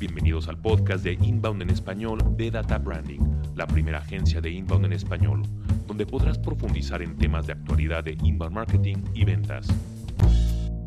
Bienvenidos al podcast de Inbound en español de Data Branding, la primera agencia de Inbound en español, donde podrás profundizar en temas de actualidad de Inbound Marketing y ventas.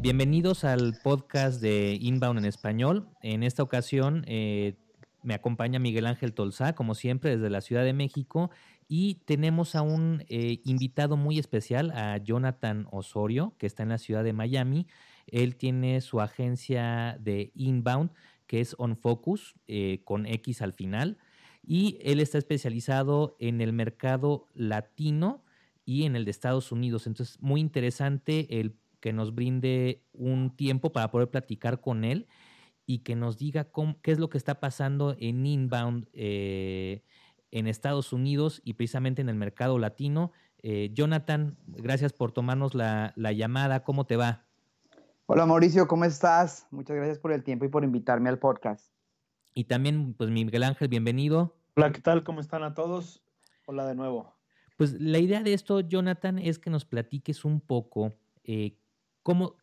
Bienvenidos al podcast de Inbound en español. En esta ocasión eh, me acompaña Miguel Ángel Tolzá, como siempre, desde la Ciudad de México. Y tenemos a un eh, invitado muy especial, a Jonathan Osorio, que está en la ciudad de Miami. Él tiene su agencia de inbound, que es On Focus, eh, con X al final. Y él está especializado en el mercado latino y en el de Estados Unidos. Entonces, muy interesante el que nos brinde un tiempo para poder platicar con él y que nos diga qué es lo que está pasando en inbound eh, en Estados Unidos y precisamente en el mercado latino. Eh, Jonathan, gracias por tomarnos la, llamada. ¿Cómo te va? Hola Mauricio, ¿cómo estás? Muchas gracias por el tiempo y por invitarme al podcast. Y también, pues Miguel Ángel, bienvenido. Hola, ¿qué tal? ¿Cómo están a todos? Hola de nuevo. Pues la idea de esto, Jonathan, es que nos platiques un poco eh, cómo,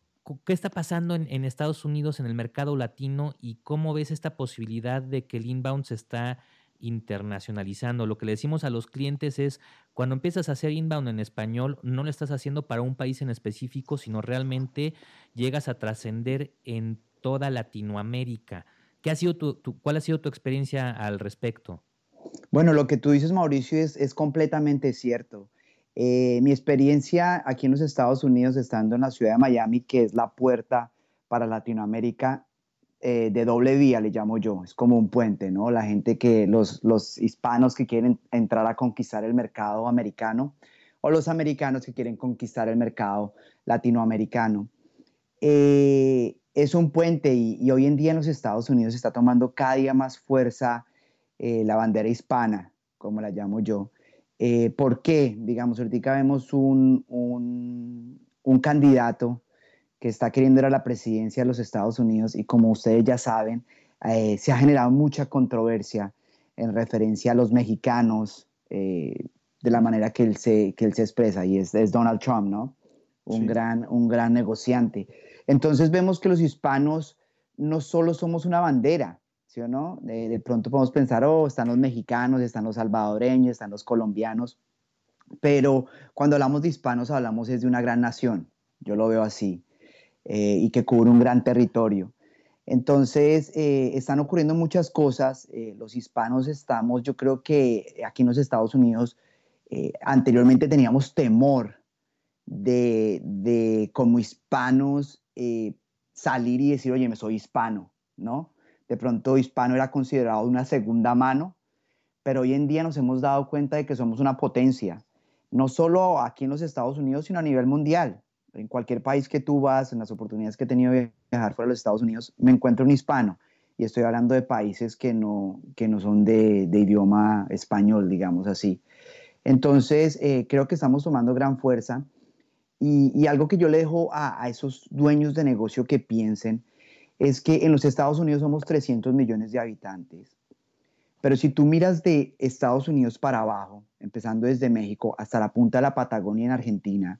qué está pasando en, en, Estados Unidos en el mercado latino y cómo ves esta posibilidad de que el inbound se está internacionalizando. Lo que le decimos a los clientes es, cuando empiezas a hacer inbound en español, no lo estás haciendo para un país en específico, sino realmente llegas a trascender en toda Latinoamérica. ¿Qué ha sido tu, ¿Cuál ha sido tu experiencia al respecto? Bueno, lo que tú dices, Mauricio, es, completamente cierto. Eh, mi experiencia aquí en los Estados Unidos, estando en la ciudad de Miami, que es la puerta para Latinoamérica, eh, de doble vía, le llamo yo, es como un puente, ¿no? La gente que, los, los hispanos que quieren entrar a conquistar el mercado americano o los americanos que quieren conquistar el mercado latinoamericano. Eh, es un puente y, hoy en día en los Estados Unidos está tomando cada día más fuerza eh, la bandera hispana, como la llamo yo. ¿Por qué? Digamos, ahorita vemos un, un candidato que está queriendo ir a la presidencia de los Estados Unidos y como ustedes ya saben, eh, se ha generado mucha controversia en referencia a los mexicanos eh, de la manera que él se, que él se expresa y es, es Donald Trump, ¿no? Un, gran, un gran negociante. Entonces vemos que los hispanos no solo somos una bandera, ¿sí o no? De, de pronto podemos pensar, oh, están los mexicanos, están los salvadoreños, están los colombianos, pero cuando hablamos de hispanos hablamos es de una gran nación, yo lo veo así. Eh, y que cubre un gran territorio. Entonces, eh, están ocurriendo muchas cosas. Eh, los hispanos estamos, yo creo que aquí en los Estados Unidos, anteriormente teníamos temor de, de como hispanos salir y decir, oye, me soy hispano, ¿no? De pronto hispano era considerado una segunda mano, pero hoy en día nos hemos dado cuenta de que somos una potencia, no solo aquí en los Estados Unidos, sino a nivel mundial en cualquier país que tú vas, en las oportunidades que he tenido de viajar fuera de los Estados Unidos, me encuentro un hispano. Y estoy hablando de países que no, que no son de, idioma español, digamos así. Entonces, eh, creo que estamos tomando gran fuerza. Y, algo que yo le dejo a, a, esos dueños de negocio que piensen es que en los Estados Unidos somos 300 millones de habitantes. Pero si tú miras de Estados Unidos para abajo, empezando desde México hasta la punta de la Patagonia en Argentina,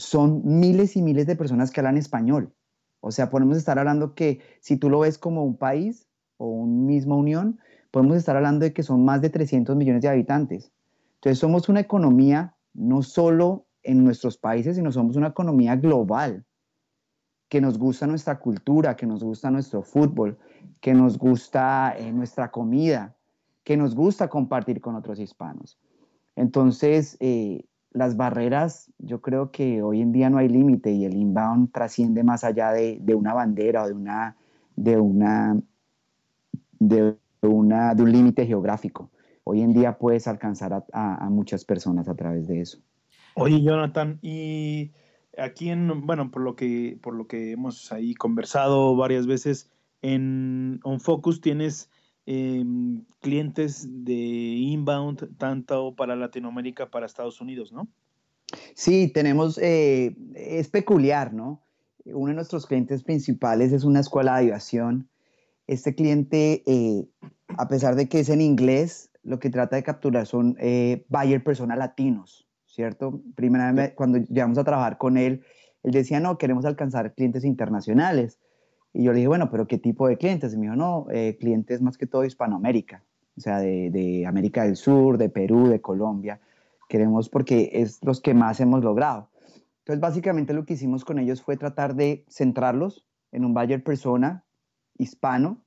son miles y miles de personas que hablan español. O sea, podemos estar hablando que si tú lo ves como un país o una misma unión, podemos estar hablando de que son más de 300 millones de habitantes. Entonces somos una economía no solo en nuestros países, sino somos una economía global, que nos gusta nuestra cultura, que nos gusta nuestro fútbol, que nos gusta eh, nuestra comida, que nos gusta compartir con otros hispanos. Entonces, eh, las barreras, yo creo que hoy en día no hay límite y el inbound trasciende más allá de, una bandera o de una, de una, de de un límite geográfico. Hoy en día puedes alcanzar a, muchas personas a través de eso. Oye, Jonathan, y aquí en, bueno, por lo que, por lo que hemos ahí conversado varias veces, en OnFocus tienes Em, clientes de inbound, tanto para Latinoamérica, para Estados Unidos, ¿no? Sí, tenemos, eh, es peculiar, ¿no? Uno de nuestros clientes principales es una escuela de aviación. Este cliente, eh, a pesar de que es en inglés, lo que trata de capturar son eh, buyer persona latinos, ¿cierto? Primera vez cuando llegamos a trabajar con él, él decía, no, queremos alcanzar clientes internacionales. Y yo le dije, bueno, pero ¿qué tipo de clientes? Y me dijo, no, eh, clientes más que todo Hispanoamérica, o sea, de, de, América del Sur, de Perú, de Colombia. Queremos porque es los que más hemos logrado. Entonces, básicamente lo que hicimos con ellos fue tratar de centrarlos en un buyer persona hispano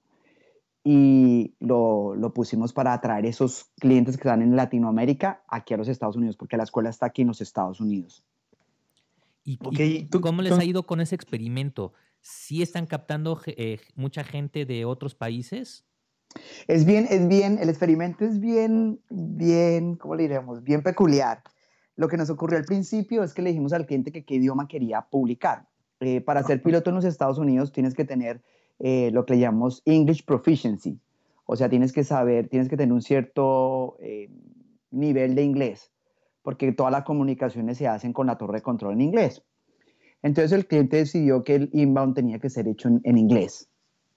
y lo, lo, pusimos para atraer esos clientes que están en Latinoamérica aquí a los Estados Unidos, porque la escuela está aquí en los Estados Unidos. ¿Y, cómo les ha ido con ese experimento? ¿Sí están captando eh, mucha gente de otros países? Es bien, es bien, el experimento es bien, bien, ¿cómo le diremos? Bien peculiar. Lo que nos ocurrió al principio es que le dijimos al cliente que qué idioma quería publicar. Eh, para ser piloto en los Estados Unidos tienes que tener eh, lo que le llamamos English Proficiency. O sea, tienes que saber, tienes que tener un cierto eh, nivel de inglés, porque todas las comunicaciones se hacen con la torre de control en inglés. Entonces el cliente decidió que el inbound tenía que ser hecho en, inglés,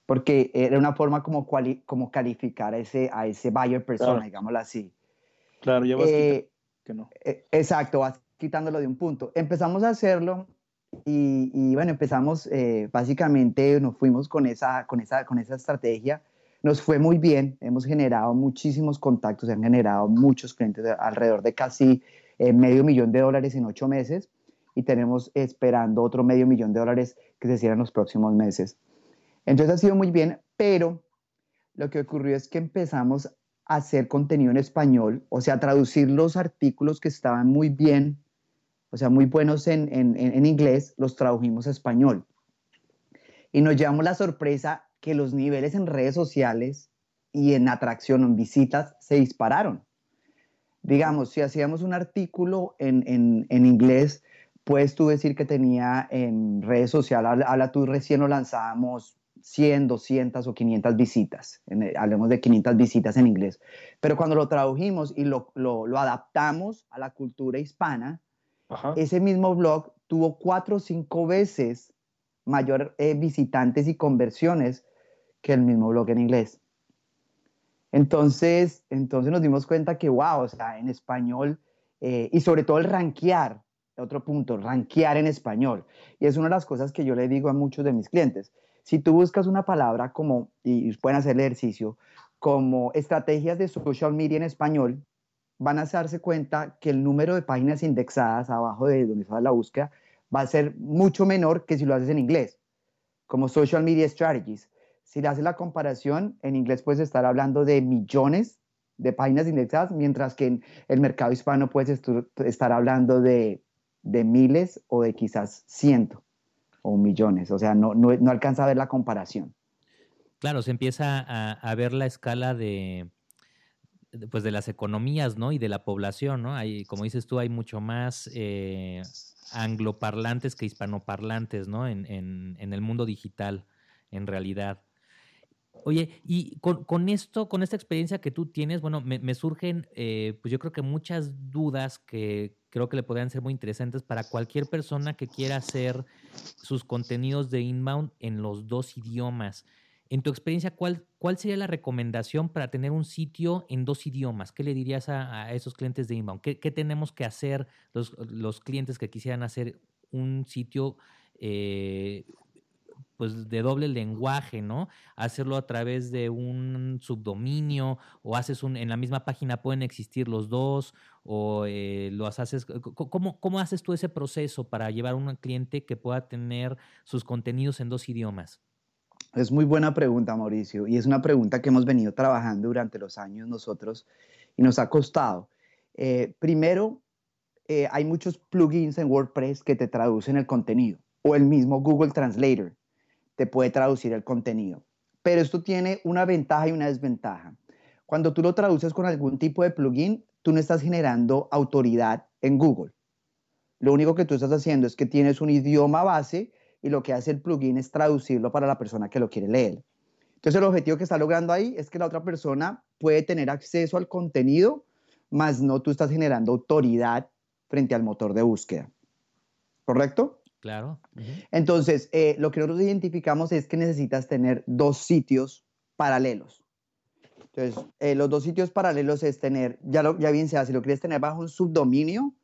porque era una forma como, como calificar a ese, a ese buyer persona, digámoslo así. Claro, ya vas eh, que no. exacto, vas quitándolo de un punto. Empezamos a hacerlo y, bueno, empezamos, eh, básicamente nos fuimos con esa, con, esa, con esa estrategia. Nos fue muy bien, hemos generado muchísimos contactos, se han generado muchos clientes, alrededor de casi eh, medio millón de dólares en ocho meses y tenemos esperando otro medio millón de dólares que se cierren los próximos meses. Entonces ha sido muy bien, pero lo que ocurrió es que empezamos a hacer contenido en español, o sea, traducir los artículos que estaban muy bien o sea, muy buenos en, en, inglés, los tradujimos a español. Y nos llevamos la sorpresa que los niveles en redes sociales y en atracción, en visitas, se dispararon. Digamos, si hacíamos un artículo en, en inglés, puedes tú decir que tenía en redes sociales, habla, tú recién lo lanzábamos 100, 200 o 500 visitas, hablemos de 500 visitas en inglés, pero cuando lo tradujimos y lo, lo, lo adaptamos a la cultura hispana, ese mismo blog tuvo cuatro o cinco veces mayor eh, visitantes y conversiones que el mismo blog en inglés. Entonces, entonces nos dimos cuenta que, wow, o sea, en español, eh, y sobre todo el rankear, otro punto, rankear en español. Y es una de las cosas que yo le digo a muchos de mis clientes. Si tú buscas una palabra como, y pueden hacer el ejercicio, como estrategias de social media en español, van a darse cuenta que el número de páginas indexadas abajo de donde está la búsqueda va a ser mucho menor que si lo haces en inglés, como Social Media Strategies. Si le haces la comparación, en inglés puedes estar hablando de millones de páginas indexadas, mientras que en el mercado hispano puedes estar hablando de, miles o de quizás ciento o millones. O sea, no, no, alcanza a ver la comparación. Claro, se empieza a ver la escala de, pues de las economías, ¿no? Y de la población, ¿no? Hay, como dices tú, hay mucho más eh, angloparlantes que hispanoparlantes, ¿no? En, en, el mundo digital, en realidad. Oye, y con, esto, con esta experiencia que tú tienes, bueno, me, surgen, eh, pues yo creo que muchas dudas que creo que le podrían ser muy interesantes para cualquier persona que quiera hacer sus contenidos de inbound en los dos idiomas. En tu experiencia, ¿cuál, ¿cuál sería la recomendación para tener un sitio en dos idiomas? ¿Qué le dirías a, esos clientes de inbound? ¿Qué, tenemos que hacer los, clientes que quisieran hacer un sitio eh, pues de doble lenguaje, ¿no? Hacerlo a través de un subdominio o haces un, en la misma página pueden existir los dos o eh, lo haces, ¿cómo, ¿cómo haces tú ese proceso para llevar a un cliente que pueda tener sus contenidos en dos idiomas? Es muy buena pregunta, Mauricio, y es una pregunta que hemos venido trabajando durante los años nosotros y nos ha costado. Eh, primero, eh, hay muchos plugins en WordPress que te traducen el contenido, o el mismo Google Translator te puede traducir el contenido. Pero esto tiene una ventaja y una desventaja. Cuando tú lo traduces con algún tipo de plugin, tú no estás generando autoridad en Google. Lo único que tú estás haciendo es que tienes un idioma base y lo que hace el plugin es traducirlo para la persona que lo quiere leer. Entonces el objetivo que está logrando ahí es que la otra persona puede tener acceso al contenido, más no tú estás generando autoridad frente al motor de búsqueda. ¿Correcto? Claro. Entonces, eh, lo que nosotros identificamos es que necesitas tener dos sitios paralelos. Entonces, eh, los dos sitios paralelos es tener, ya, lo, ya bien sea, si lo quieres tener bajo un subdominio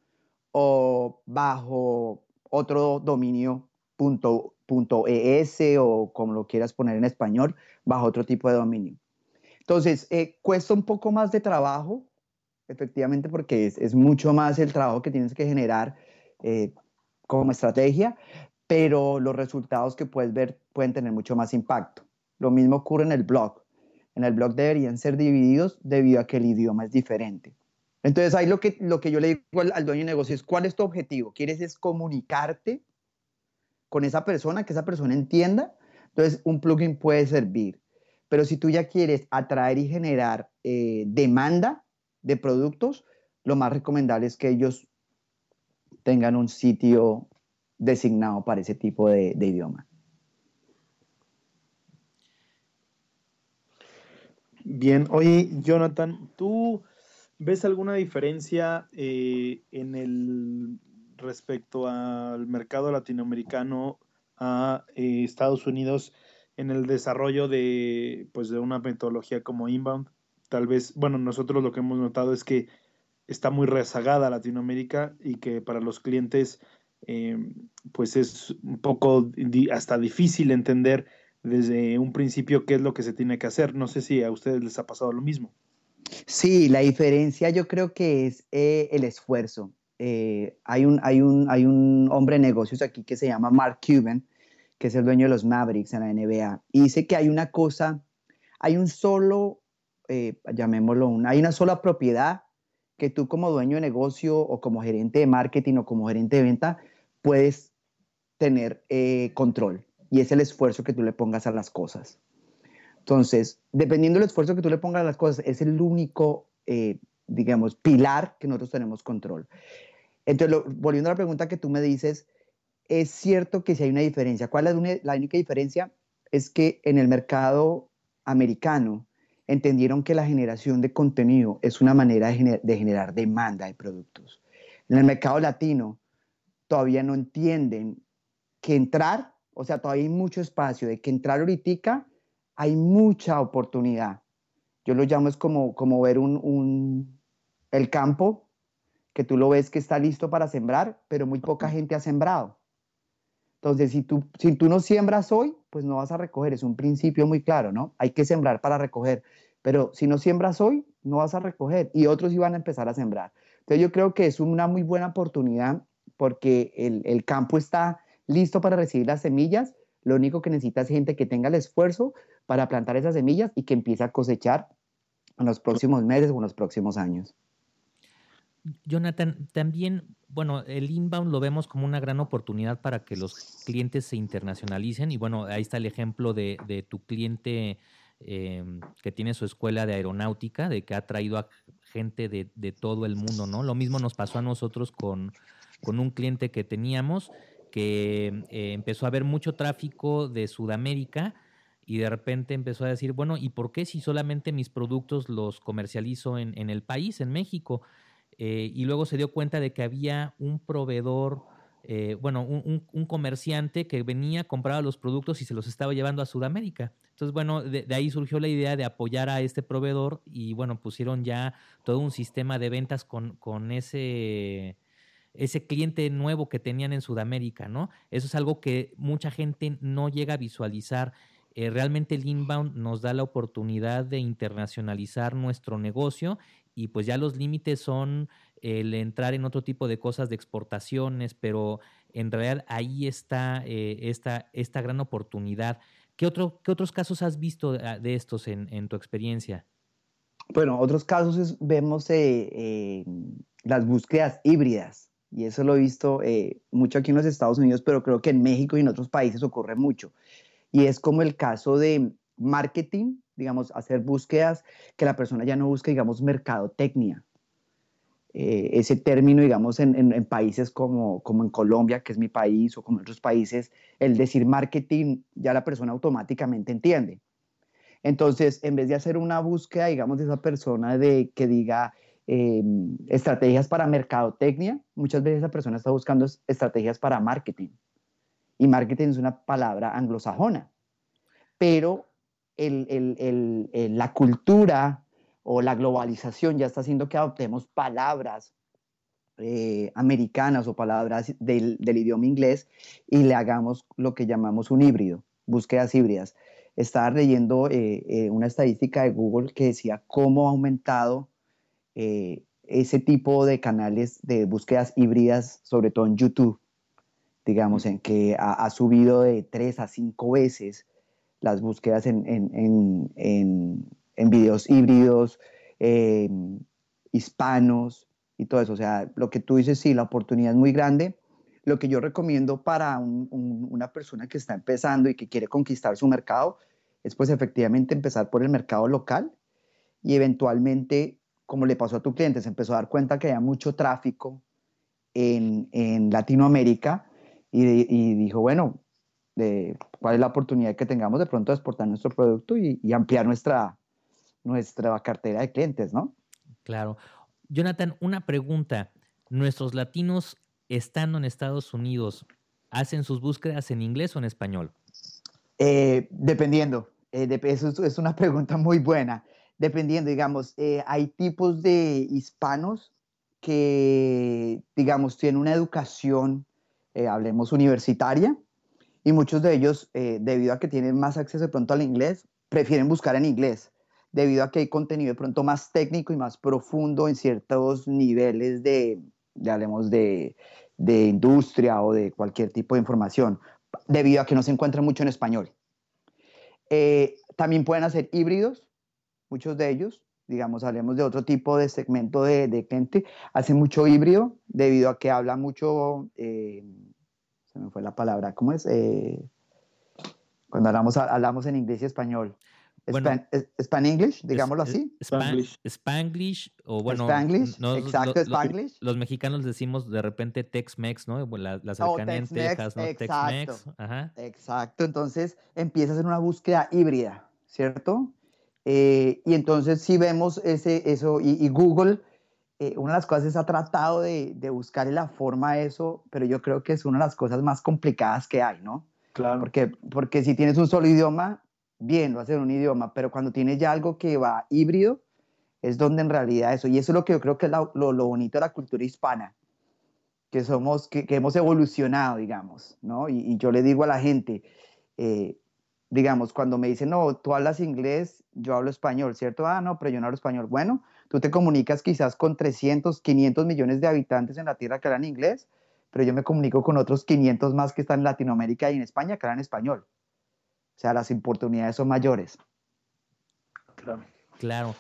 o bajo otro dominio .es o como lo quieras poner en español, bajo otro tipo de dominio. Entonces, eh, cuesta un poco más de trabajo, efectivamente, porque es, mucho más el trabajo que tienes que generar eh, como estrategia, pero los resultados que puedes ver pueden tener mucho más impacto. Lo mismo ocurre en el blog. En el blog deberían ser divididos debido a que el idioma es diferente. Entonces ahí lo que, lo que yo le digo al, dueño de negocio es, ¿cuál es tu objetivo? ¿Quieres es comunicarte con esa persona, que esa persona entienda? Entonces un plugin puede servir. Pero si tú ya quieres atraer y generar eh, demanda de productos, lo más recomendable es que ellos tengan un sitio designado para ese tipo de, idioma. Bien, oye, Jonathan, ¿tú ves alguna diferencia eh, en el respecto al mercado latinoamericano a eh, Estados Unidos en el desarrollo de, pues, de una metodología como Inbound? Tal vez, bueno, nosotros lo que hemos notado es que está muy rezagada Latinoamérica y que para los clientes eh, pues es un poco hasta difícil entender desde un principio qué es lo que se tiene que hacer. No sé si a ustedes les ha pasado lo mismo. Sí, la diferencia yo creo que es eh, el esfuerzo. Eh, hay, un, hay, un, hay un hombre de negocios aquí que se llama Mark Cuban, que es el dueño de los Mavericks en la NBA, y dice que hay una cosa, hay un solo, llamémoslo, hay una sola propiedad que tú como dueño de negocio o como gerente de marketing o como gerente de venta puedes tener eh, control y es el esfuerzo que tú le pongas a las cosas. Entonces, dependiendo del esfuerzo que tú le pongas a las cosas, es el único, eh, digamos, pilar que nosotros tenemos control. Entonces, volviendo a la pregunta que tú me dices, es cierto que si hay una diferencia. ¿Cuál es la única diferencia? Es que en el mercado americano, entendieron que la generación de contenido es una manera de, generar demanda de productos. En el mercado latino todavía no entienden que entrar, o sea, todavía hay mucho espacio, de que entrar ahorita hay mucha oportunidad. Yo lo llamo es como, como ver un, el campo, que tú lo ves que está listo para sembrar, pero muy poca gente ha sembrado. Entonces, si tú, si tú no siembras hoy, pues no vas a recoger. Es un principio muy claro, ¿no? Hay que sembrar para recoger. Pero si no siembras hoy, no vas a recoger y otros iban a empezar a sembrar. Entonces, yo creo que es una muy buena oportunidad porque el, el campo está listo para recibir las semillas. Lo único que necesita es gente que tenga el esfuerzo para plantar esas semillas y que empiece a cosechar en los próximos meses o en los próximos años. Jonathan, también, bueno, el inbound lo vemos como una gran oportunidad para que los clientes se internacionalicen y bueno, ahí está el ejemplo de, de tu cliente em, que tiene su escuela de aeronáutica, de que ha traído a gente de, de, todo el mundo, ¿no? Lo mismo nos pasó a nosotros con, un cliente que teníamos que eh, empezó a haber mucho tráfico de Sudamérica y de repente empezó a decir, bueno, ¿y por qué si solamente mis productos los comercializo en, en el país, en México? Eh, y luego se dio cuenta de que había un proveedor, eh, bueno, un, comerciante que venía, compraba los productos y se los estaba llevando a Sudamérica. Entonces, bueno, de, ahí surgió la idea de apoyar a este proveedor y, bueno, pusieron ya todo un sistema de ventas con, con ese ese cliente nuevo que tenían en Sudamérica, ¿no? Eso es algo que mucha gente no llega a visualizar. Eh, realmente el inbound nos da la oportunidad de internacionalizar nuestro negocio y pues ya los límites son el entrar en otro tipo de cosas de exportaciones, pero en realidad ahí está eh, esta, esta gran oportunidad. ¿Qué, otro, ¿Qué otros casos has visto de, estos en, tu experiencia? Bueno, otros casos vemos eh, las búsquedas híbridas, y eso lo he visto eh, mucho aquí en los Estados Unidos, pero creo que en México y en otros países ocurre mucho. Y es como el caso de marketing digamos, hacer búsquedas que la persona ya no busque, digamos, mercadotecnia. Eh, ese término, digamos, en, países como, como en Colombia, que es mi país, o como en otros países, el decir marketing, ya la persona automáticamente entiende. Entonces, en vez de hacer una búsqueda, digamos, de esa persona de que diga em, estrategias para mercadotecnia, muchas veces esa persona está buscando estrategias para marketing. Y marketing es una palabra anglosajona. Pero la cultura o la globalización ya está haciendo que adoptemos palabras eh, americanas o palabras del, idioma inglés y le hagamos lo que llamamos un híbrido, búsquedas híbridas. Estaba leyendo eh, eh, una estadística de Google que decía cómo ha aumentado ese tipo de canales de búsquedas híbridas, sobre todo en YouTube, digamos, en que ha, subido de tres a cinco veces las búsquedas en, en videos híbridos, hispanos, y todo eso. O sea, lo que tú dices, sí, la oportunidad es muy grande. Lo que yo recomiendo para una persona que está empezando y que quiere conquistar su mercado es pues efectivamente empezar por el mercado local y eventualmente, como le pasó a tu cliente, se empezó a dar cuenta que había mucho tráfico en, en Latinoamérica y, y, dijo, bueno, de, ¿cuál es la oportunidad que tengamos de pronto de exportar nuestro producto y, y ampliar nuestra, nuestra cartera de clientes, ¿no? Claro. Jonathan, una pregunta. ¿Nuestros latinos estando en Estados Unidos hacen sus búsquedas en inglés o en español? Eh, dependiendo. Eh, eso es una pregunta muy buena. Dependiendo, digamos, eh, hay tipos de hispanos que, digamos, tienen una educación, hablemos, universitaria, y muchos de ellos, debido a que tienen más acceso de pronto al inglés, prefieren buscar en inglés debido a que hay contenido de pronto más técnico y más profundo en ciertos niveles de, hablemos de, industria o de cualquier tipo de información, debido a que no se encuentra mucho en español. Eh, también pueden hacer híbridos, muchos de ellos, digamos, hablemos de otro tipo de segmento de, de cliente, hacen mucho híbrido debido a que habla mucho, eh, se me fue la palabra, ¿cómo es? Eh, cuando hablamos, hablamos en inglés y español. Bueno, Span, English, digámoslo así. Spanglish. Spanglish, o bueno. Spanglish, exacto, Spanglish. Los, mexicanos decimos de repente Tex-Mex, ¿no? La, la oh, cercanía en Texas, ¿no? Tex-Mex. Exacto, entonces empieza a ser una búsqueda híbrida, ¿cierto? Eh, y entonces si vemos ese, eso, y, Google, eh, una de las cosas es ha tratado de, de buscar la forma de eso, pero yo creo que es una de las cosas más complicadas que hay, ¿no? Claro. Porque, porque si tienes un solo idioma, bien, va a ser un idioma, pero cuando tienes ya algo que va híbrido, es donde en realidad eso, y eso es lo que yo creo que es lo, lo, bonito de la cultura hispana, que somos, que, hemos evolucionado, digamos, ¿no? Y, yo le digo a la gente, eh, digamos, cuando me dicen, no, tú hablas inglés, yo hablo español, ¿cierto? Ah, no, pero yo no hablo español. Bueno, tú te comunicas quizás con 300, 500 millones de habitantes en la Tierra que hablan inglés, pero yo me comunico con otros 500 más que están en Latinoamérica y en España que hablan español. O sea, las oportunidades son mayores. Claro. Claro.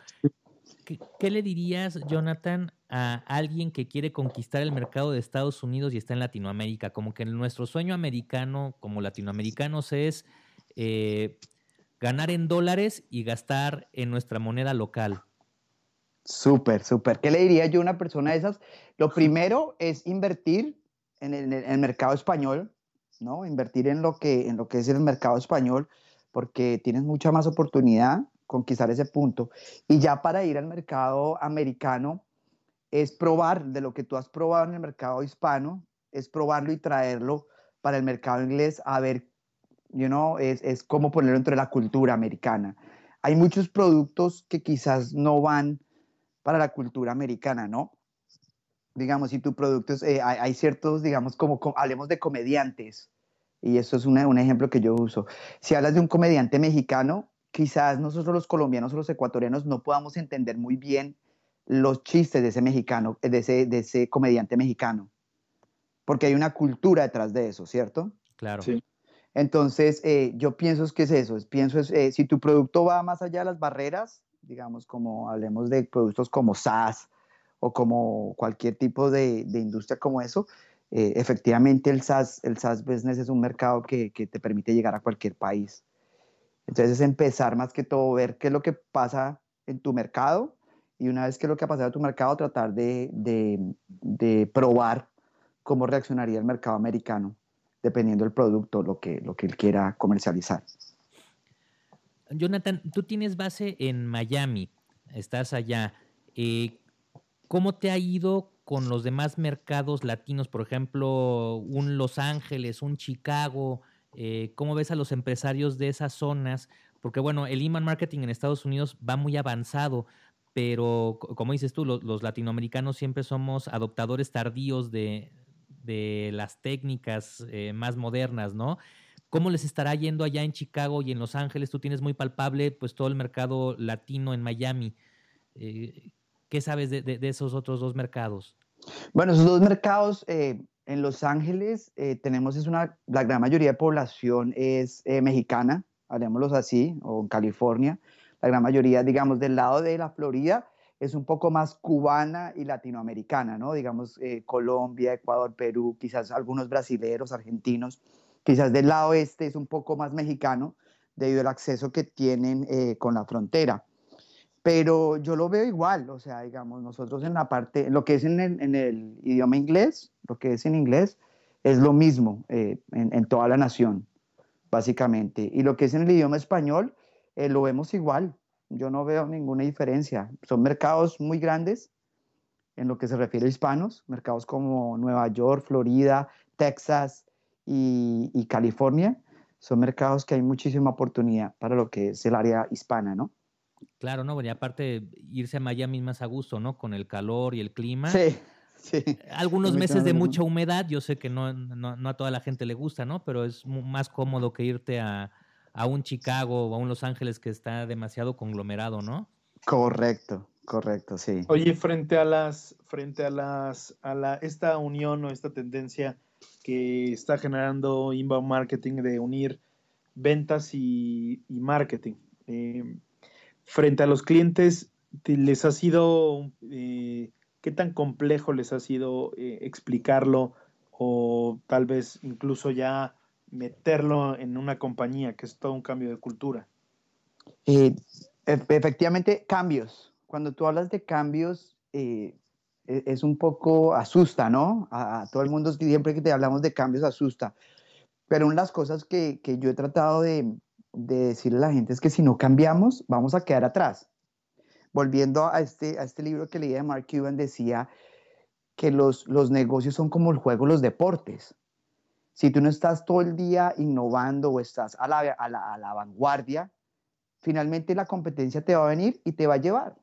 ¿Qué, le dirías, Jonathan, a alguien que quiere conquistar el mercado de Estados Unidos y está en Latinoamérica? Como que nuestro sueño americano, como latinoamericanos, es eh, ganar en dólares y gastar en nuestra moneda local. Súper, súper. ¿Qué le diría yo a una persona de esas? Lo primero es invertir en el mercado español, ¿no? Invertir en lo que, en lo que es el mercado español, porque tienes mucha más oportunidad conquistar ese punto. Y ya para ir al mercado americano, es probar de lo que tú has probado en el mercado hispano, es probarlo y traerlo para el mercado inglés a ver, you know, es, es cómo ponerlo dentro de la cultura americana. Hay muchos productos que quizás no van para la cultura americana, ¿no? digamos, si tu producto es, eh, hay, ciertos, digamos, como, hablemos de comediantes, y eso es un ejemplo que yo uso. Si hablas de un comediante mexicano, quizás nosotros los colombianos o los ecuatorianos no podamos entender muy bien los chistes de ese mexicano, de ese, de ese comediante mexicano, porque hay una cultura detrás de eso, ¿cierto? Claro. Sí. Entonces, eh, yo pienso es que es eso, pienso es, eh, si tu producto va más allá de las barreras, digamos, como hablemos de productos como SaaS, o como cualquier tipo de, industria como eso, eh, efectivamente el SaaS, el SaaS business es un mercado que, te permite llegar a cualquier país. Entonces es empezar más que todo, ver qué es lo que pasa en tu mercado y una vez que lo que ha pasado en tu mercado, tratar de, de, probar cómo reaccionaría el mercado americano, dependiendo del producto, lo que, lo que él quiera comercializar. Jonathan, tú tienes base en Miami, estás allá. Eh, ¿Cómo te ha ido con los demás mercados latinos? Por ejemplo, un Los Ángeles, un Chicago. Eh, ¿Cómo ves a los empresarios de esas zonas? Porque bueno, el e marketing en Estados Unidos va muy avanzado, pero como dices tú, los, latinoamericanos siempre somos adoptadores tardíos de, las técnicas eh, más modernas, ¿no? ¿Cómo les estará yendo allá en Chicago y en Los Ángeles? Tú tienes muy palpable pues todo el mercado latino en Miami. Eh, ¿Qué sabes de, esos otros dos mercados? Bueno, esos dos mercados, eh, en Los Ángeles eh, tenemos, es una, la gran mayoría de población es mexicana, hablemoslo así, o en California. La gran mayoría, digamos, del lado de la Florida es un poco más cubana y latinoamericana, ¿no? Digamos, Colombia, Ecuador, Perú, quizás algunos brasileros, argentinos Quizás del lado este es un poco más mexicano debido al acceso que tienen eh, con la frontera. Pero yo lo veo igual, o sea, digamos, nosotros en la parte, lo que es en el, idioma inglés, lo que es en inglés, es lo mismo eh, en, toda la nación, básicamente. Y lo que es en el idioma español, eh, lo vemos igual. Yo no veo ninguna diferencia. Son mercados muy grandes en lo que se refiere a hispanos, mercados como Nueva York, Florida, Texas, y, California son mercados que hay muchísima oportunidad para lo que es el área hispana, ¿no? Claro, ¿no? Y aparte irse a Miami más a gusto, ¿no? Con el calor y el clima. Sí, sí. Algunos meses de mucha humedad, yo sé que no, no, a toda la gente le gusta, ¿no? Pero es más cómodo que irte a, a un Chicago o a un Los Ángeles que está demasiado conglomerado, ¿no? Correcto, correcto, sí. Oye, frente a las, frente a las, a la, esta unión o esta tendencia que está generando inbound marketing de unir ventas y, marketing. Eh, frente a los clientes, ¿les ha sido, eh, qué tan complejo les ha sido eh, explicarlo o tal vez incluso ya meterlo en una compañía, que es todo un cambio de cultura? efectivamente, cambios. Cuando tú hablas de cambios, e, es un poco asusta, ¿no? A, todo el mundo siempre que te hablamos de cambios asusta. Pero una de las cosas que, que yo he tratado de, de, decirle a la gente es que si no cambiamos, vamos a quedar atrás. Volviendo a este, a este libro que leí de Mark Cuban, decía que los, los negocios son como el juego, los deportes. Si tú no estás todo el día innovando o estás a la, a la, a la vanguardia, finalmente la competencia te va a venir y te va a llevar.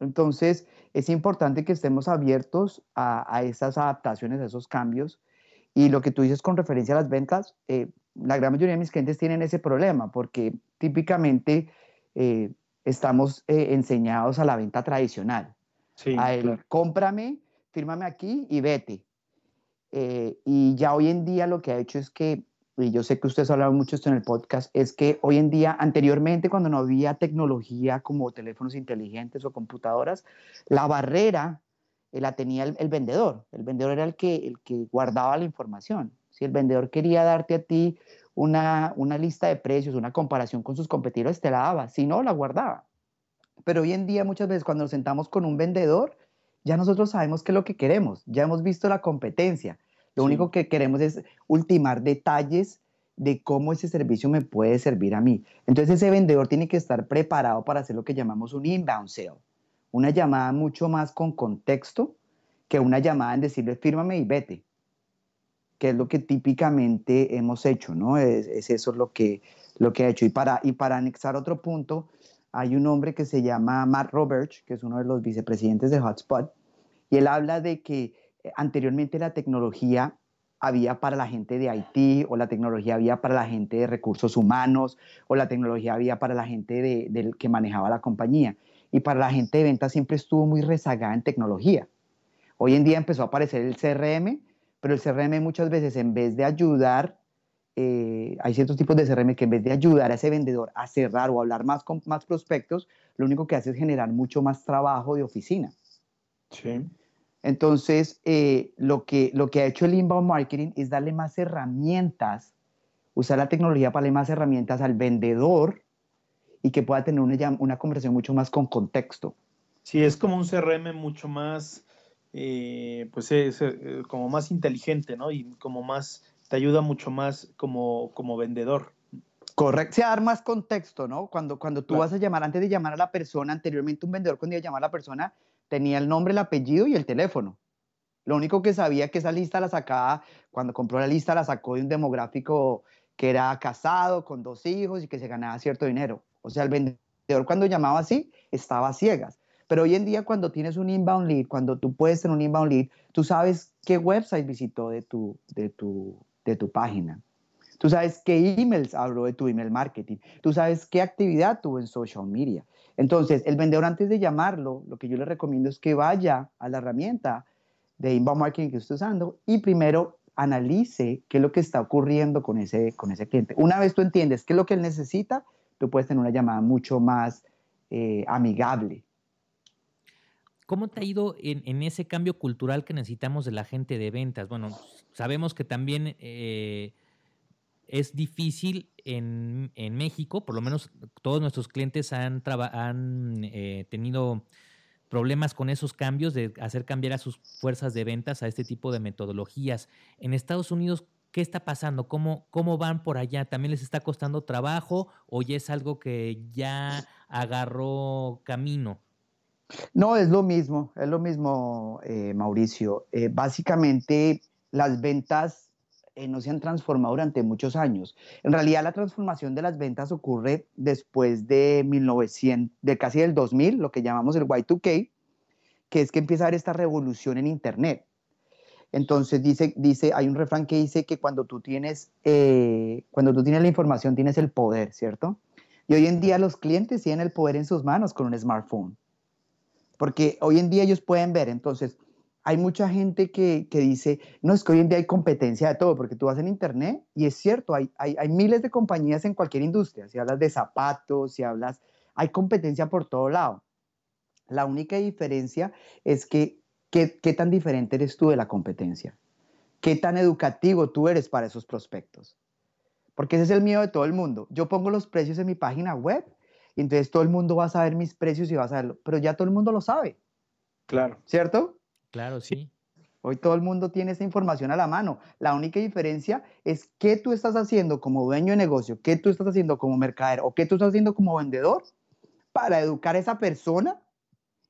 Entonces, es importante que estemos abiertos a, esas adaptaciones, a esos cambios. Y lo que tú dices con referencia a las ventas, eh, la gran mayoría de mis clientes tienen ese problema porque típicamente eh, estamos eh, enseñados a la venta tradicional. a el cómprame, fírmame aquí y vete. y ya hoy en día lo que ha hecho es que y yo sé que ustedes hablaron mucho esto en el podcast, es que hoy en día, anteriormente, cuando no había tecnología como teléfonos inteligentes o computadoras, la barrera eh, la tenía el, vendedor. El vendedor era el que, el que guardaba la información. Si el vendedor quería darte a ti una, una lista de precios, una comparación con sus competidores, te la daba. Si no, la guardaba. Pero hoy en día, muchas veces, cuando nos sentamos con un vendedor, ya nosotros sabemos qué es lo que queremos, ya hemos visto la competencia lo único que queremos es ultimar detalles de cómo ese servicio me puede servir a mí. Entonces ese vendedor tiene que estar preparado para hacer lo que llamamos un inbound sale, una llamada mucho más con contexto que una llamada en decirle fírmame y vete, que es lo que típicamente hemos hecho, ¿no? Es, eso lo que, lo que ha hecho. Y para, y para anexar otro punto, hay un hombre que se llama Matt Roberts, que es uno de los vicepresidentes de Hotspot, y él habla de que anteriormente la tecnología había para la gente de Haití o la tecnología había para la gente de recursos humanos o la tecnología había para la gente de, que manejaba la compañía. Y para la gente de ventas siempre estuvo muy rezagada en tecnología. Hoy en día empezó a aparecer el CRM, pero el CRM muchas veces en vez de ayudar, eh, hay ciertos tipos de CRM que en vez de ayudar a ese vendedor a cerrar o hablar más con más prospectos, lo único que hace es generar mucho más trabajo de oficina. Sí. Entonces, eh, lo, que, lo que ha hecho el inbound marketing es darle más herramientas, usar la tecnología para darle más herramientas al vendedor y que pueda tener una, una conversación mucho más con contexto. Sí, es como un CRM mucho más, eh, pues es, eh, como más inteligente, ¿no? Y como más, te ayuda mucho más como, como vendedor. Correcto, sí, dar más contexto, ¿no? Cuando, cuando tú vas a llamar, antes de llamar a la persona, anteriormente un vendedor cuando iba a llamar a la persona, tenía el nombre, el apellido y el teléfono. Lo único que sabía que esa lista la sacaba, cuando compró la lista la sacó de un demográfico que era casado, con dos hijos y que se ganaba cierto dinero. O sea, el vendedor cuando llamaba así, estaba a ciegas. Pero hoy en día cuando tienes un inbound lead, cuando tú puedes tener un inbound lead, tú sabes qué website visitó de tu, de tu, de tu página. Tú sabes qué emails habló de tu email marketing. Tú sabes qué actividad tuvo en social media. Entonces, el vendedor antes de llamarlo, lo que yo le recomiendo es que vaya a la herramienta de inbound marketing que esté usando y primero analice qué es lo que está ocurriendo con ese, con ese cliente. Una vez tú entiendes qué es lo que él necesita, tú puedes tener una llamada mucho más eh, amigable. ¿Cómo te ha ido en, ese cambio cultural que necesitamos de la gente de ventas? Bueno, sabemos que también eh, es difícil en, México, por lo menos todos nuestros clientes han, han eh, tenido problemas con esos cambios de hacer cambiar a sus fuerzas de ventas a este tipo de metodologías. En Estados Unidos, ¿qué está pasando? ¿Cómo, cómo van por allá? ¿También les está costando trabajo o ya es algo que ya agarró camino? No, es lo mismo, es lo mismo, eh, Mauricio. Eh, básicamente, las ventas eh, no se han transformado durante muchos años. En realidad la transformación de las ventas ocurre después de 1900, de casi del 2000, lo que llamamos el Y2K, que es que empieza a haber esta revolución en Internet. Entonces dice, dice, hay un refrán que dice que cuando tú tienes, eh, cuando tú tienes la información tienes el poder, ¿cierto? Y hoy en día los clientes tienen el poder en sus manos con un smartphone. Porque hoy en día ellos pueden ver, entonces, hay mucha gente que, dice, no, es que hoy en día hay competencia de todo, porque tú vas en Internet y es cierto, hay, hay, miles de compañías en cualquier industria, si hablas de zapatos, si hablas, hay competencia por todo lado. La única diferencia es que, ¿qué, tan diferente eres tú de la competencia? ¿Qué tan educativo tú eres para esos prospectos? Porque ese es el miedo de todo el mundo. Yo pongo los precios en mi página web y entonces todo el mundo va a saber mis precios y va a saberlo, pero ya todo el mundo lo sabe. Claro. ¿Cierto? Claro, sí. Hoy todo el mundo tiene esa información a la mano. La única diferencia es qué tú estás haciendo como dueño de negocio, qué tú estás haciendo como mercader o qué tú estás haciendo como vendedor para educar a esa persona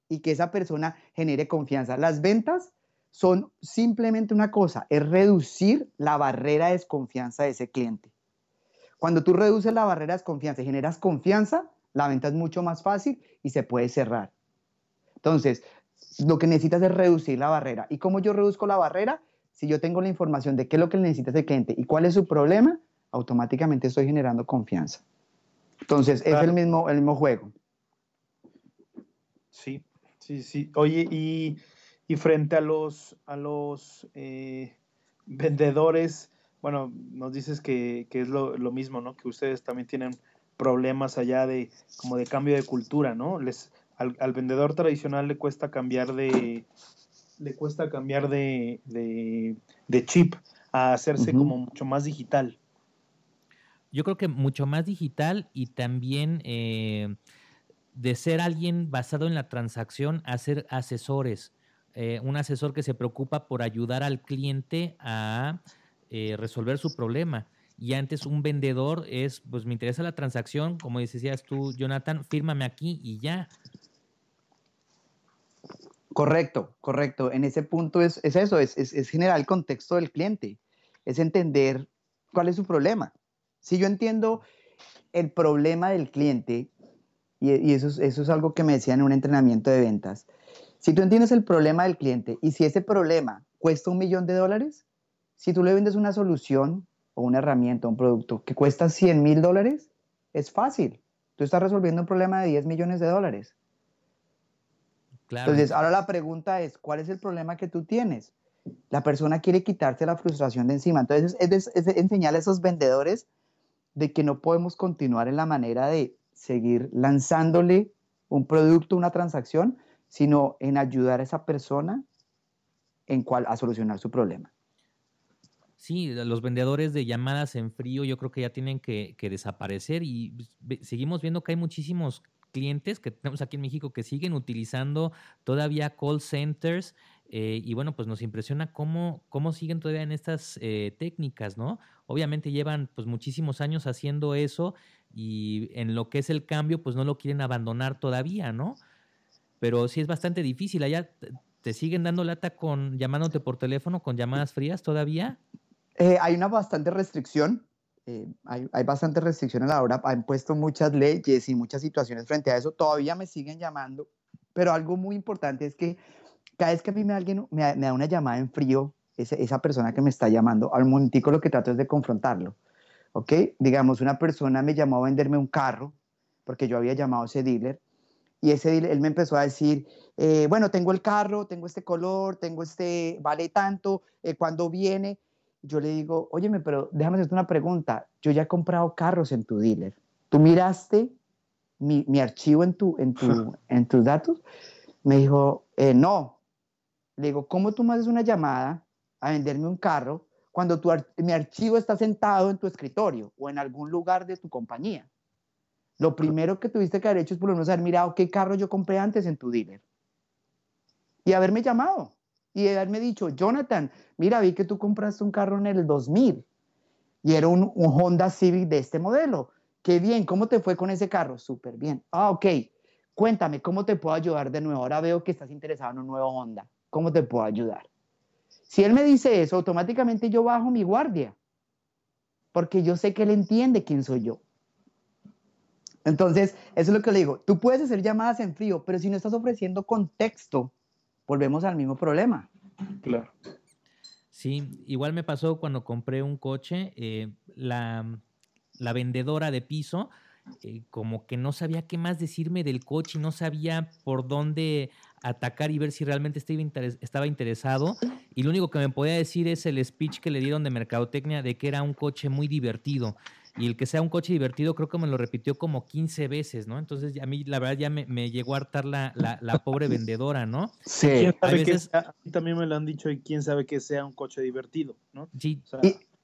y que esa persona genere confianza. Las ventas son simplemente una cosa, es reducir la barrera de desconfianza de ese cliente. Cuando tú reduces la barrera de desconfianza y generas confianza, la venta es mucho más fácil y se puede cerrar. Entonces, lo que necesitas es reducir la barrera. ¿Y cómo yo reduzco la barrera? Si yo tengo la información de qué es lo que necesita ese cliente y cuál es su problema, automáticamente estoy generando confianza. Entonces, es el mismo, el mismo juego. Sí, sí, sí. Oye, y, frente a los, a los eh, vendedores, bueno, nos dices que, es lo, lo, mismo, ¿no? Que ustedes también tienen problemas allá de como de cambio de cultura, ¿no? Les, al, vendedor tradicional le cuesta cambiar de le cuesta cambiar de, chip a hacerse como mucho más digital. Yo creo que mucho más digital y también eh, de ser alguien basado en la transacción a ser asesores. Eh, un asesor que se preocupa por ayudar al cliente a eh, resolver su problema. Y antes un vendedor es, pues me interesa la transacción, como decías tú, Jonathan, fírmame aquí y ya. Correcto, correcto. En ese punto es, eso, es, es, generar el contexto del cliente, es entender cuál es su problema. Si yo entiendo el problema del cliente, y, eso, es, eso es algo que me decían en un entrenamiento de ventas, si tú entiendes el problema del cliente y si ese problema cuesta un millón de dólares, si tú le vendes una solución o una herramienta, un producto que cuesta 100 mil dólares, es fácil. Tú estás resolviendo un problema de 10 millones de dólares. Entonces, ahora la pregunta es, ¿cuál es el problema que tú tienes? La persona quiere quitarse la frustración de encima. Entonces, es, enseñar a esos vendedores de que no podemos continuar en la manera de seguir lanzándole un producto, una transacción, sino en ayudar a esa persona en cual, a solucionar su problema. Sí, los vendedores de llamadas en frío yo creo que ya tienen que, que desaparecer y seguimos viendo que hay muchísimos clientes que tenemos aquí en México que siguen utilizando todavía call centers eh, y bueno, pues nos impresiona cómo, cómo siguen todavía en estas eh, técnicas, ¿no? Obviamente llevan pues muchísimos años haciendo eso y en lo que es el cambio pues no lo quieren abandonar todavía, ¿no? Pero sí es bastante difícil. Allá te siguen dando lata con llamándote por teléfono con llamadas frías todavía. Eh, hay una bastante restricción eh, hay, hay bastante restricción a la hora, han puesto muchas leyes y muchas situaciones frente a eso, todavía me siguen llamando pero algo muy importante es que cada vez que a mí me, alguien, me, da una llamada en frío, esa persona que me está llamando, al momentico lo que trato es de confrontarlo. ¿Ok? Digamos, una persona me llamó a venderme un carro, porque yo había llamado a ese dealer, y ese dealer, él me empezó a decir, eh, bueno, tengo el carro, tengo este color, tengo este, vale tanto, eh, ¿cuándo viene? Yo le digo, óyeme, pero déjame hacerte una pregunta, yo ya he comprado carros en tu dealer, ¿tú miraste mi, mi archivo en, tu, en, tu, en tus datos? Me dijo, eh, no. Le digo, ¿cómo tú me haces una llamada a venderme un carro cuando tu, mi archivo está sentado en tu escritorio o en algún lugar de tu compañía? Lo primero que tuviste que haber hecho es por lo menos haber mirado qué carro yo compré antes en tu dealer. Y haberme llamado y haberme dicho, Jonathan, mira, vi que tú compraste un carro en el 2000 y era un, un Honda Civic de este modelo. Qué bien, ¿cómo te fue con ese carro? Súper bien. Ah, ok. Cuéntame, ¿cómo te puedo ayudar de nuevo? Ahora veo que estás interesado en un nuevo Honda. ¿Cómo te puedo ayudar? Si él me dice eso, automáticamente yo bajo mi guardia, porque yo sé que él entiende quién soy yo. Entonces, eso es lo que le digo. Tú puedes hacer llamadas en frío, pero si no estás ofreciendo contexto, volvemos al mismo problema. Claro. Sí, igual me pasó cuando compré un coche, eh, la, la, vendedora de piso, eh, como que no sabía qué más decirme del coche, no sabía por dónde atacar y ver si realmente estaba interesado. Y lo único que me podía decir es el speech que le dieron de mercadotecnia de que era un coche muy divertido y el que sea un coche divertido creo que me lo repitió como 15 veces, ¿no? Entonces a mí la verdad ya me, llegó a hartar la, la, pobre vendedora, ¿no? Sí. a mí también me lo han dicho y quién sabe que sea un coche divertido, ¿no? Sí.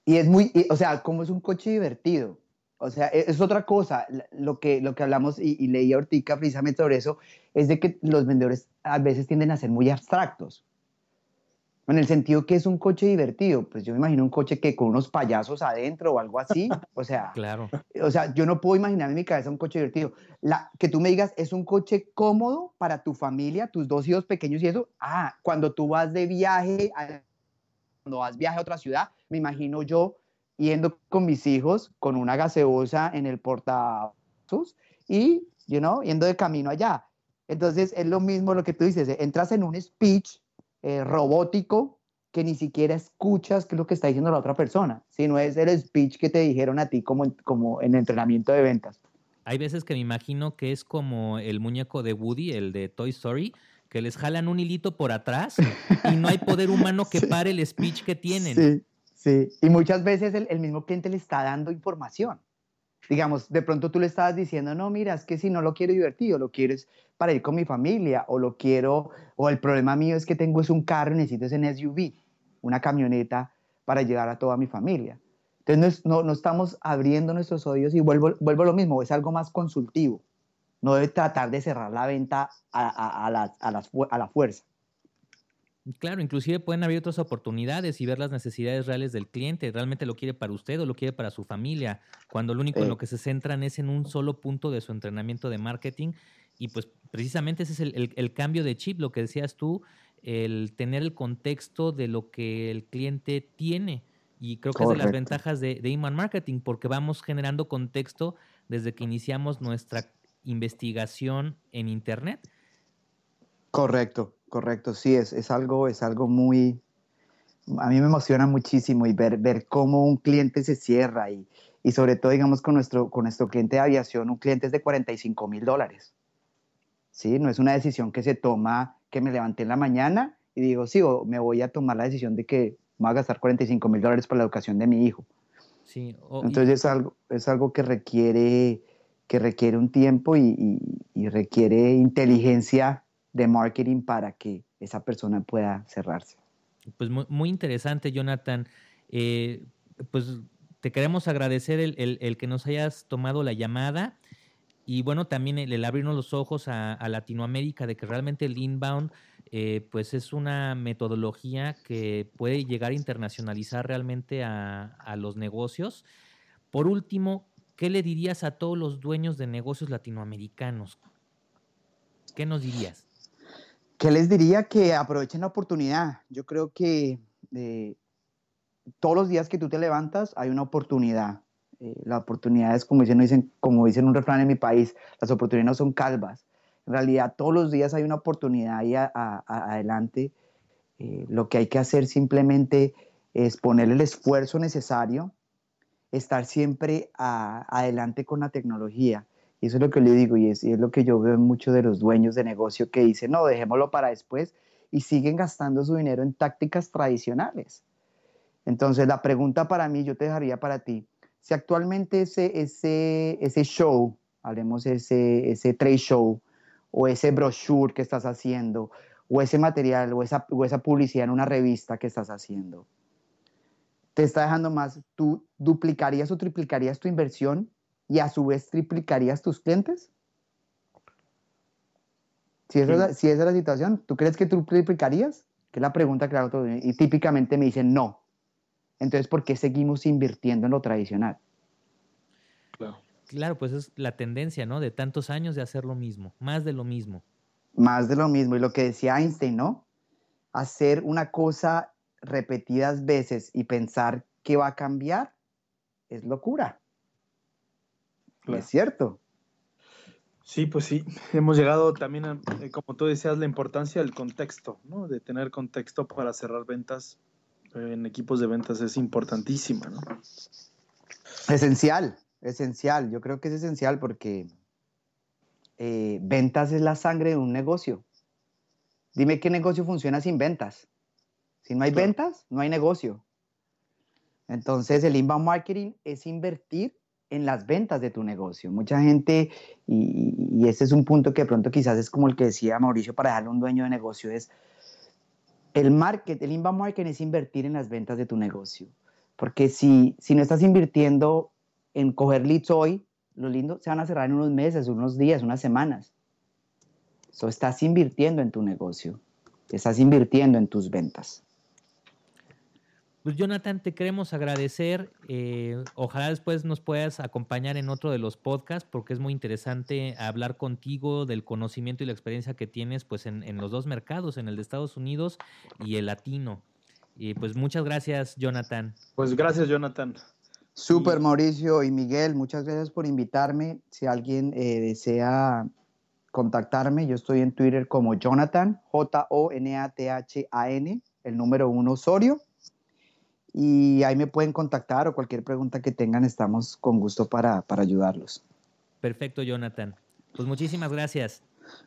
y, es muy, o sea, ¿cómo es un coche divertido? O sea, e, es, otra cosa. Lo que, lo que hablamos y, y leí ahorita precisamente sobre eso es de que los vendedores a veces tienden a ser muy abstractos. En el sentido que es un coche divertido, pues yo me imagino un coche que con unos payasos adentro o algo así, o sea, claro. o sea, yo no puedo imaginar en mi cabeza un coche divertido. La, que tú me digas, es un coche cómodo para tu familia, tus dos hijos pequeños y eso, ah, cuando tú vas de viaje, cuando vas viaje a otra ciudad, me imagino yo yendo con mis hijos con una gaseosa en el portavasos y, you know, yendo de camino allá. Entonces, es lo mismo lo que tú dices, entras en un speech eh, robótico que ni siquiera escuchas qué es lo que está diciendo la otra persona, sino es el speech que te dijeron a ti como, como en entrenamiento de ventas. Hay veces que me imagino que es como el muñeco de Woody, el de Toy Story, que les jalan un hilito por atrás y no hay poder humano que pare el speech que tienen. Sí, sí. Y muchas veces el, el mismo cliente le está dando información digamos, de pronto tú le estabas diciendo, no, mira, es que si no lo quiero divertido, lo quieres para ir con mi familia, o lo quiero, o el problema mío es que tengo es un carro, necesito ese SUV, una camioneta para llevar a toda mi familia. Entonces no, no estamos abriendo nuestros oídos y vuelvo, vuelvo a lo mismo, es algo más consultivo. No debe tratar de cerrar la venta a, a, a, la, a la fuerza. Claro, inclusive pueden haber otras oportunidades y ver las necesidades reales del cliente. ¿Realmente lo quiere para usted o lo quiere para su familia? Cuando lo único en lo que se centran es en un solo punto de su entrenamiento de marketing. Y pues precisamente ese es el, cambio de chip, lo que decías tú, el tener el contexto de lo que el cliente tiene. Y creo que es de las ventajas de, de Inman Marketing, porque vamos generando contexto desde que iniciamos nuestra investigación en Internet. Correcto. Correcto, sí, es, es, algo, es algo muy, a mí me emociona muchísimo y ver, ver cómo un cliente se cierra y, y sobre todo, digamos, con nuestro, con nuestro cliente de aviación, un cliente es de 45 mil dólares. ¿Sí? No es una decisión que se toma, que me levanté en la mañana y digo, sí, o me voy a tomar la decisión de que voy a gastar 45 mil dólares para la educación de mi hijo. Sí, Entonces es, algo, es algo que requiere, que requiere un tiempo y, y, y requiere inteligencia de marketing para que esa persona pueda cerrarse. Pues muy, interesante, Jonathan. Eh, pues te queremos agradecer el, que nos hayas tomado la llamada y bueno, también el, abrirnos los ojos a, Latinoamérica de que realmente el inbound eh, pues es una metodología que puede llegar a internacionalizar realmente a, a los negocios. Por último, ¿qué le dirías a todos los dueños de negocios latinoamericanos? ¿Qué nos dirías? ¿Qué les diría? Que aprovechen la oportunidad. Yo creo que eh, todos los días que tú te levantas hay una oportunidad. Eh, la oportunidad es, como dicen, dicen, como dicen un refrán en mi país, las oportunidades no son calvas. En realidad todos los días hay una oportunidad ahí adelante. Eh, lo que hay que hacer simplemente es poner el esfuerzo necesario, estar siempre adelante con la tecnología. Y eso es lo que le digo y es, lo que yo veo en muchos de los dueños de negocio que dicen, no, dejémoslo para después y siguen gastando su dinero en tácticas tradicionales. Entonces, la pregunta para mí, yo te dejaría para ti, si actualmente ese, ese, ese show, hablemos ese, ese trade show, o ese brochure que estás haciendo, o ese material, o esa, o esa publicidad en una revista que estás haciendo, te está dejando más, ¿tú duplicarías o triplicarías tu inversión y a su vez triplicarías tus clientes? Si esa, es la situación, ¿tú crees que tú triplicarías? Que es la pregunta que hago todo. Y típicamente me dicen no. Entonces, ¿por qué seguimos invirtiendo en lo tradicional? Claro. Claro, pues es la tendencia, ¿no? De tantos años de hacer lo mismo, más de lo mismo. Más de lo mismo. Y lo que decía Einstein, ¿no? Hacer una cosa repetidas veces y pensar que va a cambiar es locura. Es cierto. Sí, pues sí, hemos llegado también, a, eh, como tú decías, la importancia del contexto, ¿no? De tener contexto para cerrar ventas en equipos de ventas es importantísima, ¿no? Esencial, esencial. Yo creo que es esencial porque eh, ventas es la sangre de un negocio. Dime qué negocio funciona sin ventas. Si no hay ventas, no hay negocio. Entonces, el inbound marketing es invertir en las ventas de tu negocio. Mucha gente, y, ese es un punto que de pronto quizás es como el que decía Mauricio para darle un dueño de negocio, es el market, el inbound marketing es invertir en las ventas de tu negocio. Porque si, si no estás invirtiendo en coger leads hoy, los lindos se van a cerrar en unos meses, unos días, unas semanas. So, estás invirtiendo en tu negocio, estás invirtiendo en tus ventas. Pues Jonathan, te queremos agradecer. Eh, ojalá después nos puedas acompañar en otro de los podcasts porque es muy interesante hablar contigo del conocimiento y la experiencia que tienes pues en, los dos mercados, en el de Estados Unidos y el latino. Y pues muchas gracias, Jonathan. Pues gracias, Jonathan. Súper, Mauricio y Miguel, muchas gracias por invitarme. Si alguien eh, desea contactarme, yo estoy en Twitter como Jonathan, J-O-N-A-T-H-A-N, el número uno Osorio y ahí me pueden contactar o cualquier pregunta que tengan, estamos con gusto para, ayudarlos. Perfecto, Jonathan. Pues muchísimas gracias.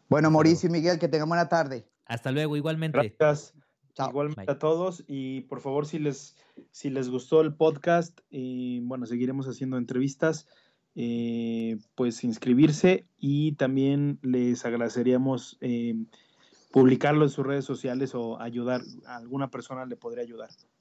Bueno, Mauricio y Miguel, que tengan buena tarde. Hasta luego, igualmente. Gracias. Igualmente a todos y por favor si les, si les gustó el podcast y bueno, seguiremos haciendo entrevistas, eh, pues inscribirse y también les agradeceríamos eh, publicarlo en sus redes sociales o ayudar, a alguna persona le podría ayudar.